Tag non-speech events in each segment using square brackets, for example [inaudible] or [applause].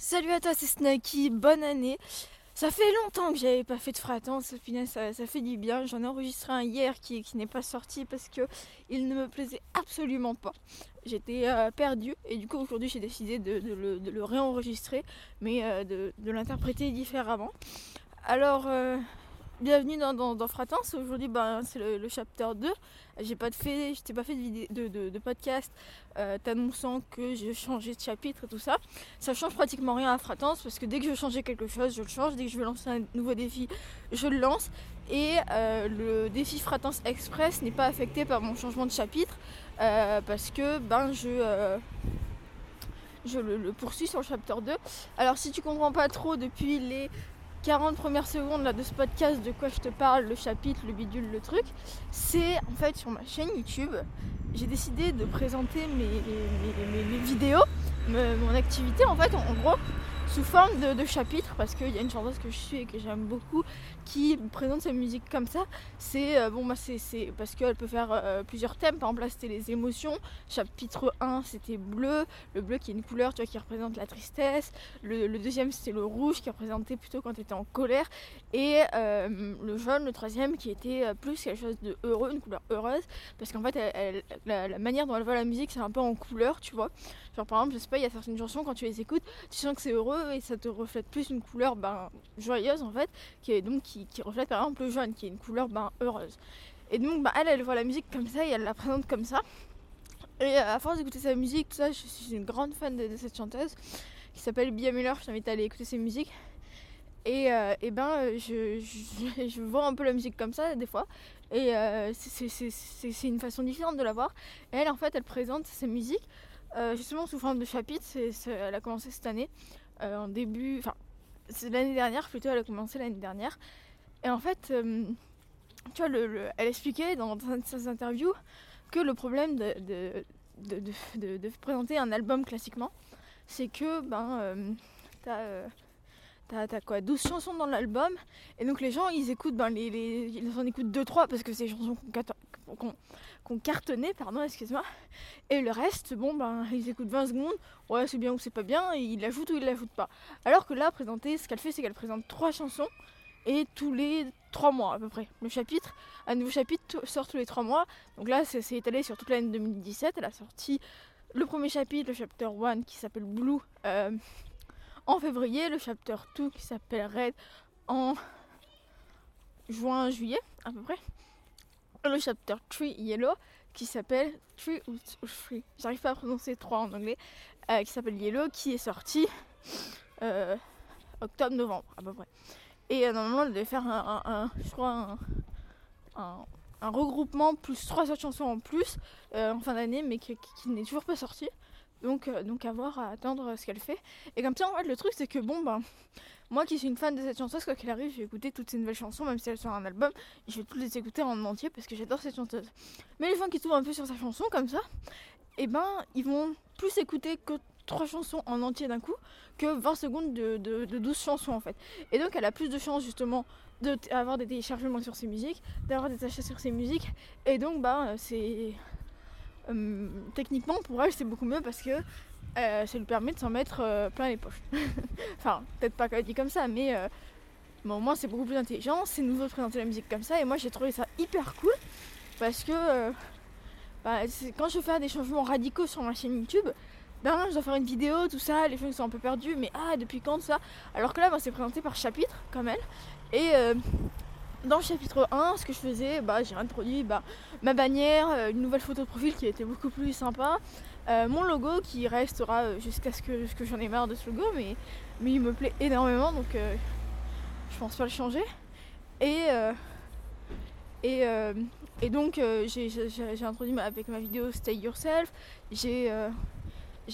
Salut à toi, c'est Snacky, bonne année. Ça fait longtemps que j'avais pas fait de fratance, ça, ça fait du bien. J'en ai enregistré un hier qui, qui n'est pas sorti parce que il ne me plaisait absolument pas. J'étais euh, perdue et du coup aujourd'hui j'ai décidé de, le, réenregistrer mais euh, de, l'interpréter différemment. Alors euh, Bienvenue dans, dans, Fratance. Aujourd'hui, ben, c'est le, le, chapter 2. J'ai pas fait, je t'ai pas fait de, de, de, podcast euh, t'annonçant que je changeais de chapitre et tout ça. Ça change pratiquement rien à Fratance parce que dès que je changer quelque chose, je le change. Dès que je veux lancer un nouveau défi, je le lance. Et euh, le défi Fratance Express n'est pas affecté par mon changement de chapitre euh, parce que ben je je le, le, poursuis sur le chapter 2. Alors si tu comprends pas trop depuis les 40 premières secondes là, de ce podcast de quoi je te parle, le chapitre, le bidule, le truc, c'est en fait sur ma chaîne YouTube, j'ai décidé de présenter mes, mes, vidéos, mon activité en fait, en gros, sous forme de, chapitres parce qu'il y a une chanteuse que je suis et que j'aime beaucoup qui présente sa musique comme ça. C'est euh, bon, bah, c'est parce qu'elle peut faire euh, plusieurs thèmes. Par exemple, là c'était les émotions. Chapitre 1 c'était bleu, le bleu qui est une couleur tu vois, qui représente la tristesse. Le, deuxième c'était le rouge qui représentait plutôt quand tu étais en colère. Et euh, le jaune, le troisième qui était plus quelque chose de heureux, une couleur heureuse. Parce qu'en fait, elle, la, la, manière dont elle voit la musique c'est un peu en couleur, tu vois. Genre par exemple, je sais pas, il y a certaines chansons quand tu les écoutes, tu sens que c'est heureux et ça te reflète plus une couleur ben, joyeuse en fait, qui est donc qui, reflète par exemple le jaune, qui est une couleur ben, heureuse. Et donc ben, elle, elle voit la musique comme ça et elle la présente comme ça. Et euh, à force d'écouter sa musique, tout ça, je suis une grande fan de, cette chanteuse qui s'appelle Bia Muller. Je t'invite à aller écouter ses musiques. Et, euh, et ben, je, je, vois un peu la musique comme ça des fois. Et euh, c'est une façon différente de la voir. Et elle, en fait, elle présente ses musiques justement sous forme de chapitres. elle a commencé cette année. Euh, en début, enfin, c'est l'année dernière plutôt, elle a commencé l'année dernière. Et en fait, euh, tu vois, le, elle expliquait dans, ses interviews que le problème de, de, de, de, présenter un album classiquement, c'est que ben, euh, t'as, t'as, quoi 12 chansons dans l'album, et donc les gens ils écoutent, ben, les, ils en écoutent 2-3 parce que c'est des chansons qu'on, qu'on cartonné, pardon, excuse-moi. Et le reste, bon, ben, ils écoutent 20 secondes, ouais, c'est bien ou c'est pas bien, et ils l'ajoutent ou ils l'ajoutent pas. Alors que là, présenter, ce qu'elle fait, c'est qu'elle présente trois chansons, et tous les trois mois à peu près. Le chapitre, un nouveau chapitre sort tous les trois mois. Donc là, c'est étalé sur toute l'année 2017. Elle a sorti le premier chapitre, le chapter 1 qui s'appelle Blue, euh, en février, le chapter 2 qui s'appelle Red en juin, juillet à peu près le chapter 3 Yellow qui s'appelle 3 ou 3, j'arrive pas à prononcer 3 en anglais, euh, qui s'appelle Yellow, qui est sorti euh, octobre-novembre à peu près. Et euh, normalement, elle devait faire un, je crois, un, regroupement plus trois autres chansons en plus en fin d'année, mais qui, n'est toujours pas sorti. Donc, donc à voir, à attendre ce qu'elle fait. Et comme ça, en fait, le truc, c'est que bon, ben, moi qui suis une fan de cette chanteuse, quoi qu'il arrive, je vais écouter toutes ces nouvelles chansons, même si elles sont un album, je vais toutes les écouter en entier parce que j'adore cette chanteuse. Mais les gens qui tombent un peu sur sa chanson comme ça, et eh ben ils vont plus écouter que trois chansons en entier d'un coup que 20 secondes de, de, 12 chansons en fait. Et donc elle a plus de chances justement d'avoir des téléchargements sur ses musiques, d'avoir des achats sur ses musiques, et donc bah c'est... Euh, techniquement pour elle c'est beaucoup mieux parce que euh, ça lui permet de s'en mettre euh, plein les poches. [laughs] enfin, peut-être pas dit comme ça, mais euh, au moins c'est beaucoup plus intelligent, c'est nouveau de présenter la musique comme ça, et moi j'ai trouvé ça hyper cool parce que bah, quand je fais des changements radicaux sur ma chaîne YouTube, ben je dois faire une vidéo, tout ça, les gens sont un peu perdus, mais ah, depuis quand ça? Alors que là, c'est présenté par chapitre, comme elle, et dans le chapitre 1, ce que je faisais, bah, j'ai introduit bah, ma bannière, une nouvelle photo de profil qui était beaucoup plus sympa, euh, mon logo qui restera euh, jusqu'à ce que, j'en ai marre de ce logo, mais, mais il me plaît énormément donc euh, je pense pas le changer. Et, et, et donc j'ai introduit avec ma vidéo Stay Yourself, j'ai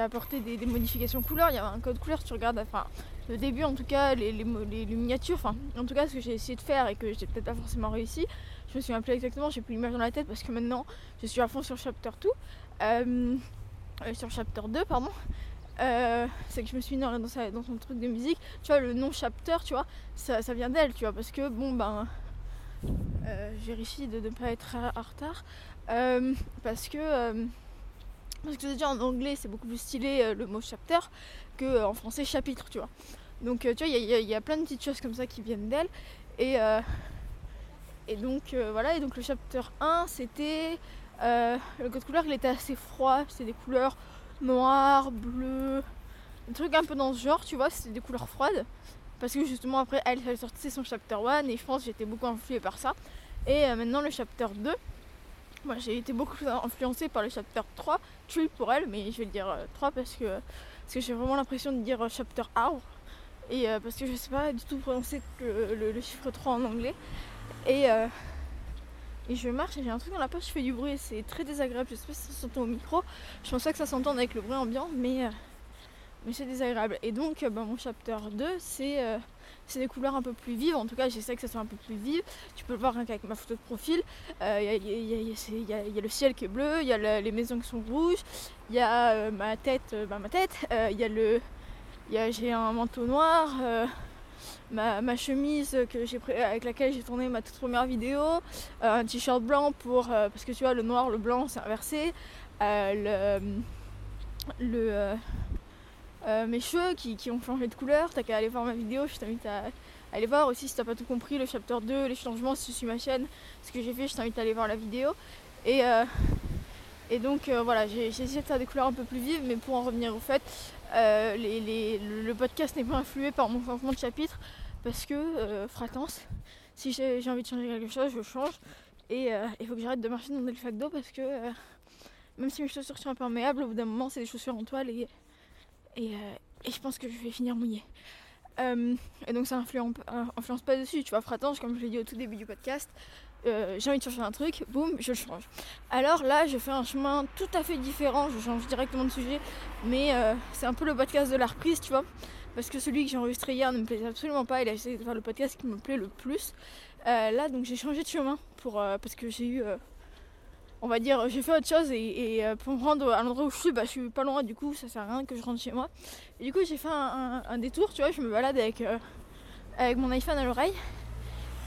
apporté des, modifications couleurs, il y avait un code couleur tu regardes, enfin le début en tout cas, les, les, miniatures, enfin en tout cas ce que j'ai essayé de faire et que j'ai peut-être pas forcément réussi, je me souviens plus exactement, j'ai plus l'image dans la tête parce que maintenant je suis à fond sur Chapter 2. Euh, sur chapter 2, pardon, euh, c'est que je me suis mis dans, dans, son truc de musique. Tu vois, le nom chapter, tu vois, ça, vient d'elle, tu vois, parce que bon, ben, euh, je vérifie de ne pas être en retard. parce que Parce que déjà en anglais c'est beaucoup plus stylé le mot chapter que en français chapitre, tu vois. Donc tu vois, il y, a plein de petites choses comme ça qui viennent d'elle. Et, et donc voilà, et donc le chapter 1 c'était. le code couleur il était assez froid, c'était des couleurs noires, bleues, un truc un peu dans ce genre, tu vois, c'était des couleurs froides. Parce que justement après elle, elle sortait son chapter 1 et je pense que j'étais beaucoup influée par ça. Et euh, maintenant le chapter 2, moi j'ai été beaucoup influencée par le chapter 3, tu pour elle, mais je vais le dire 3 euh, parce que, parce que j'ai vraiment l'impression de dire euh, chapter arbre. Et parce que je sais pas du tout prononcer le, chiffre 3 en anglais. Et, et je marche et j'ai un truc dans la poche, je fais du bruit, c'est très désagréable. Je sais pas si ça s'entend au micro. Je pense pas que ça s'entende avec le bruit ambiant, mais mais c'est désagréable. Et donc, bah, mon chapter 2, euh, c'est des couleurs un peu plus vives. En tout cas, j'essaie que ça soit un peu plus vive. Tu peux le voir avec ma photo de profil. Il y, a le ciel qui est bleu, il y a les maisons qui sont rouges, il y a euh, ma tête, euh, bah, ma tête, il y a le. J'ai un manteau noir, ma, chemise que avec laquelle j'ai tourné ma toute première vidéo, un t-shirt blanc pour. parce que tu vois, le noir, le blanc, c'est inversé. le euh, mes cheveux qui, ont changé de couleur. T'as qu'à aller voir ma vidéo, je t'invite à, aller voir aussi si t'as pas tout compris, le chapter 2, les changements si tu suis ma chaîne, ce que j'ai fait, je t'invite à aller voir la vidéo. Et, euh, donc euh, voilà, j'ai essayé de faire des couleurs un peu plus vives, mais pour en revenir au fait, le podcast n'est pas influé par mon changement de chapitre parce que fratance, si j'ai envie de changer quelque chose, je change. Et il faut que j'arrête de marcher dans des d'eau parce que même si mes chaussures sont imperméables, au bout d'un moment c'est des chaussures en toile et euh, et, je pense que je vais finir mouillée. Euh, et donc ça influence, euh, influence pas dessus, tu vois, Fratange, comme je l'ai dit au tout début du podcast, j'ai envie de changer un truc, boum, je le change. Alors là, je fais un chemin tout à fait différent, je change directement de sujet, mais c'est un peu le podcast de la reprise, tu vois, parce que celui que j'ai enregistré hier ne me plaisait absolument pas, il a essayé de faire le podcast qui me plaît le plus. là, donc j'ai changé de chemin pour, parce que j'ai eu on va dire, j'ai fait autre chose et, euh, pour me rendre à l'endroit où je suis, bah, je suis pas loin, du coup, ça sert à rien que je rentre chez moi. Et du coup, j'ai fait un, détour, tu vois, je me balade avec, euh, avec mon iPhone à l'oreille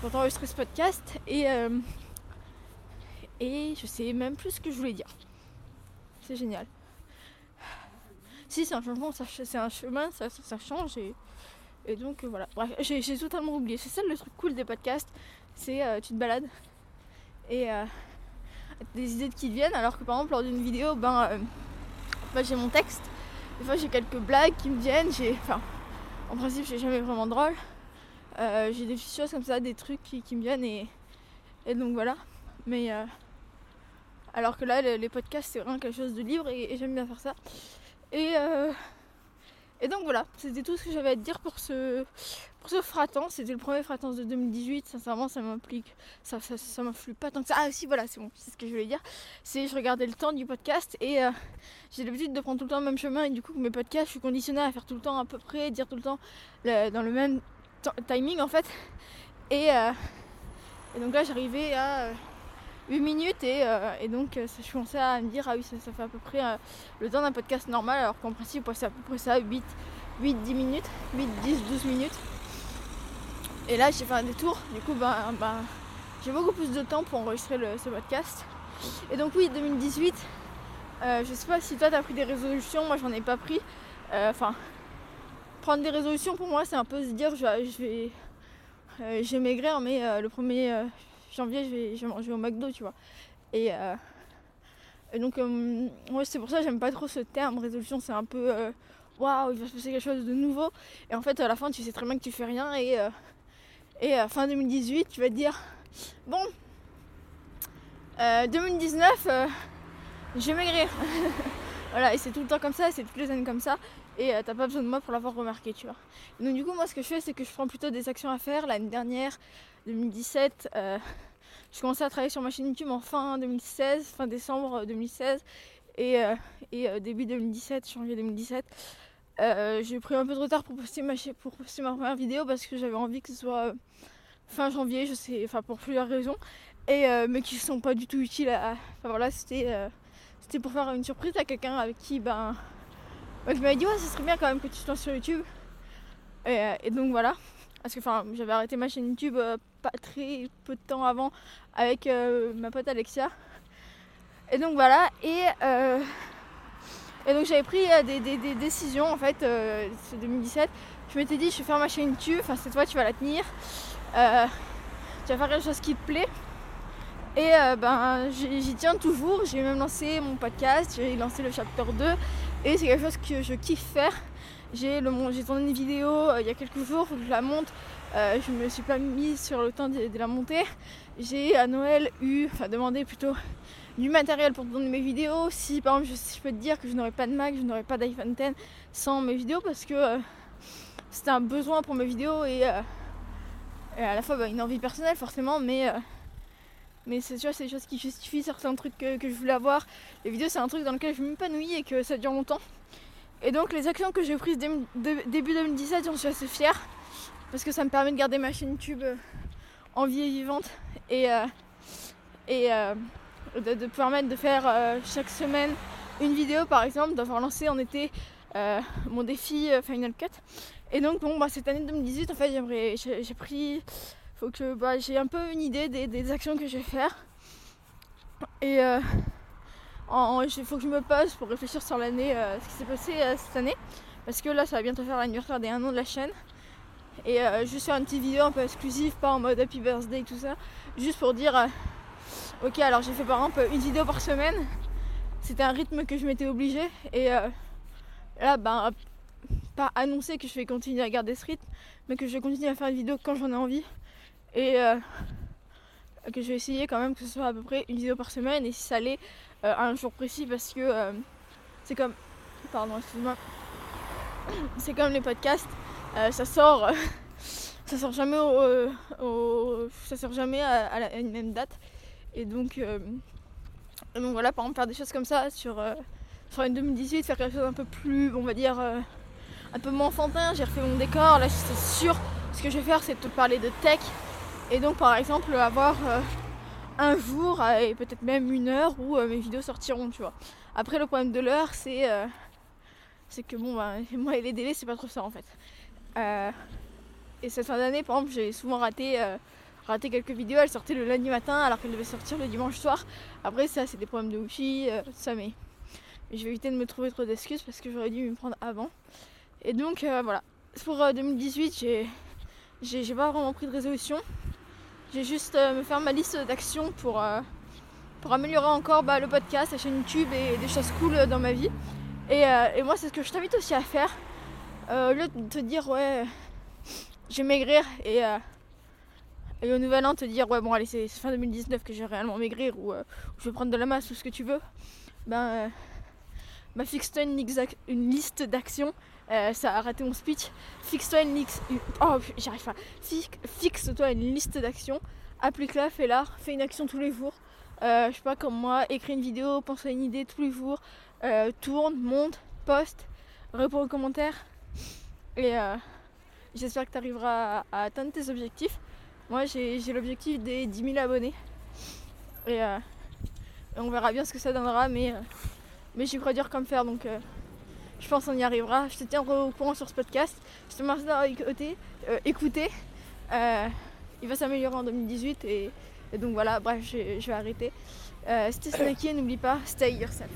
pour enregistrer ce podcast et, euh, et je sais même plus ce que je voulais dire. C'est génial. Si, c'est un changement, c'est un chemin, ça, change et, et donc voilà. Bref, j'ai totalement oublié. C'est ça le truc cool des podcasts, c'est tu te balades et des idées qui viennent, alors que par exemple lors d'une vidéo, ben, euh, j'ai mon texte. Des fois j'ai quelques blagues qui me viennent, j'ai. Enfin, en principe j'ai jamais vraiment drôle. Euh, j'ai des choses comme ça, des trucs qui, me viennent et, et donc voilà. Mais euh, alors que là les, podcasts c'est vraiment quelque chose de libre et, j'aime bien faire ça. Et et donc voilà, c'était tout ce que j'avais à te dire pour ce, pour ce fratant. C'était le premier fratant de 2018. Sincèrement, ça m'implique. Ça, ça, ça m'influe pas tant que ça. Ah, si, voilà, c'est bon, c'est ce que je voulais dire. C'est je regardais le temps du podcast et euh, j'ai l'habitude de prendre tout le temps le même chemin. Et du coup, mes podcasts, je suis conditionnée à faire tout le temps à peu près, dire tout le temps dans le même timing en fait. Et, euh, et donc là, j'arrivais à. 8 minutes et, euh, donc je commençais à me dire ah oui ça, fait à peu près le temps d'un podcast normal alors qu'en principe c'est à peu près ça 8 8 10 minutes 8 10 12 minutes. Et là j'ai fait un détour du coup ben, ben, j'ai beaucoup plus de temps pour enregistrer ce podcast. Et donc oui 2018 euh, je sais pas si toi t'as pris des résolutions moi j'en ai pas pris. Euh, enfin prendre des résolutions pour moi c'est un peu se dire je vais, je vais, je maigrir mais le premier janvier, je vais, je manger au McDo, tu vois. Et, euh, donc, euh, c'est pour ça que j'aime pas trop ce terme. Résolution, c'est un peu euh, waouh, il va se passer quelque chose de nouveau. Et en fait, à la fin, tu sais très bien que tu fais rien. Et, et fin 2018, tu vas te dire bon, 2019, je vais maigrir. [laughs] voilà, et c'est tout le temps comme ça, c'est toutes les années comme ça. Et t'as pas besoin de moi pour l'avoir remarqué, tu vois. donc, du coup, moi, ce que je fais, c'est que je prends plutôt des actions à faire. L'année dernière, 2017, euh, je commençais à travailler sur ma chaîne YouTube en fin 2016, fin décembre 2016 et, euh, euh, début 2017, janvier 2017. j'ai pris un peu de retard pour poster ma, première vidéo parce que j'avais envie que ce soit fin janvier, je sais, enfin pour plusieurs raisons, et mais qui sont pas du tout utiles à. Enfin voilà, c'était pour faire une surprise à quelqu'un avec qui ben qui m'avait dit ouais ce serait bien quand même que tu sois sur YouTube. et donc voilà. Parce que j'avais arrêté ma chaîne YouTube euh, très peu de temps avant avec euh, ma pote Alexia. Et donc voilà, et, euh, donc j'avais pris des, des, décisions en fait, c'est 2017. Je m'étais dit je vais faire ma chaîne YouTube, enfin cette fois tu vas la tenir. tu vas faire quelque chose qui te plaît. Et ben j'y tiens toujours. J'ai même lancé mon podcast, j'ai lancé le chapter 2 et c'est quelque chose que je kiffe faire. J'ai tourné une vidéo euh, il y a quelques jours, que je la monte. Euh, je me suis pas mise sur le temps de, la monter. J'ai à Noël eu, enfin demandé plutôt du matériel pour tourner mes vidéos. Si par exemple je, peux te dire que je n'aurais pas de Mac, je n'aurais pas d'iPhone 10 sans mes vidéos parce que euh, c'était un besoin pour mes vidéos et, à la fois bah, une envie personnelle forcément, mais mais c'est des choses qui justifient certains trucs que, que je voulais avoir. Les vidéos c'est un truc dans lequel je m'épanouis et que ça dure longtemps. Et donc les actions que j'ai prises début 2017, j'en suis assez fière parce que ça me permet de garder ma chaîne YouTube euh, en vie et vivante et, euh, euh, de, permettre de faire chaque semaine une vidéo par exemple, d'avoir lancé en été mon défi Final Cut. Et donc bon bah cette année 2018 en fait j'aimerais j'ai pris faut que bah, j'ai un peu une idée des, des, actions que je vais faire. Et il faut que je me pose pour réfléchir sur l'année, euh, ce qui s'est passé euh, cette année. Parce que là, ça va bientôt faire l'anniversaire des 1 an de la chaîne. Et euh, juste faire une petite vidéo un peu exclusive, pas en mode happy birthday et tout ça. Juste pour dire, ok, alors j'ai fait par exemple une vidéo par semaine. C'était un rythme que je m'étais obligé. Et là, ben, pas annoncer que je vais continuer à garder ce rythme, mais que je vais continuer à faire une vidéo quand j'en ai envie. Et que je vais essayer quand même que ce soit à peu près une vidéo par semaine. Et si ça allait, euh, un jour précis parce que euh, c'est comme. Pardon, excuse-moi. [clears throat] C'est comme les podcasts, euh, ça sort. [laughs] ça sort jamais au, ça sort jamais à, une même date. Et donc, donc voilà, par exemple faire des choses comme ça sur, sur une 2018, faire quelque chose un peu plus, on va dire, un peu moins enfantin. J'ai refait mon décor, là c'est sûr. Ce que je vais faire, c'est de te parler de tech. Et donc par exemple avoir un jour et peut-être même une heure où euh, mes vidéos sortiront, tu vois. Après, le problème de l'heure, c'est euh, que bon, bah, [laughs] moi et les délais, c'est pas trop ça en fait. Euh, et cette fin d'année, par exemple, j'ai souvent raté, raté quelques vidéos. Elles sortaient le lundi matin alors qu'elles devaient sortir le dimanche soir. Après, ça, c'est des problèmes de wifi, tout ça, mais, je vais éviter de me trouver trop d'excuses parce que j'aurais dû me prendre avant. Et donc, voilà. Pour 2018, j'ai j'ai pas vraiment pris de résolution. J'ai juste euh, me faire ma liste d'actions pour, euh, pour améliorer encore bah, le podcast, la chaîne YouTube et des choses cool dans ma vie. Et, euh, moi, c'est ce que je t'invite aussi à faire. au lieu de te dire, ouais, je vais maigrir et, et au nouvel an, te dire, ouais, bon, allez, c'est fin 2019 que je vais réellement maigrir ou, je vais prendre de la masse ou ce que tu veux. Ben, bah, fixe-toi une, une liste d'actions euh, ça a raté mon speech. Fixe-toi une liste. Oh, j'arrive pas. Fixe-toi une liste d'actions. Applique-la, fais-la. Fais une action tous les jours. Euh, je sais pas, comme moi, écris une vidéo, pense à une idée tous les jours. Euh, tourne, monte, poste, réponds aux commentaires. Et j'espère que tu arriveras à, atteindre tes objectifs. Moi, j'ai l'objectif des 10 000 abonnés. Et, on verra bien ce que ça donnera. Mais, mais j'y crois dur comme faire. Donc. Je pense qu'on y arrivera. Je te tiendrai au courant sur ce podcast. Je te remercie d'avoir. Euh, écouté. Euh, il va s'améliorer en 2018 et, donc voilà, bref, je, vais arrêter. Euh, C'était Snacky, n'oublie pas, stay yourself.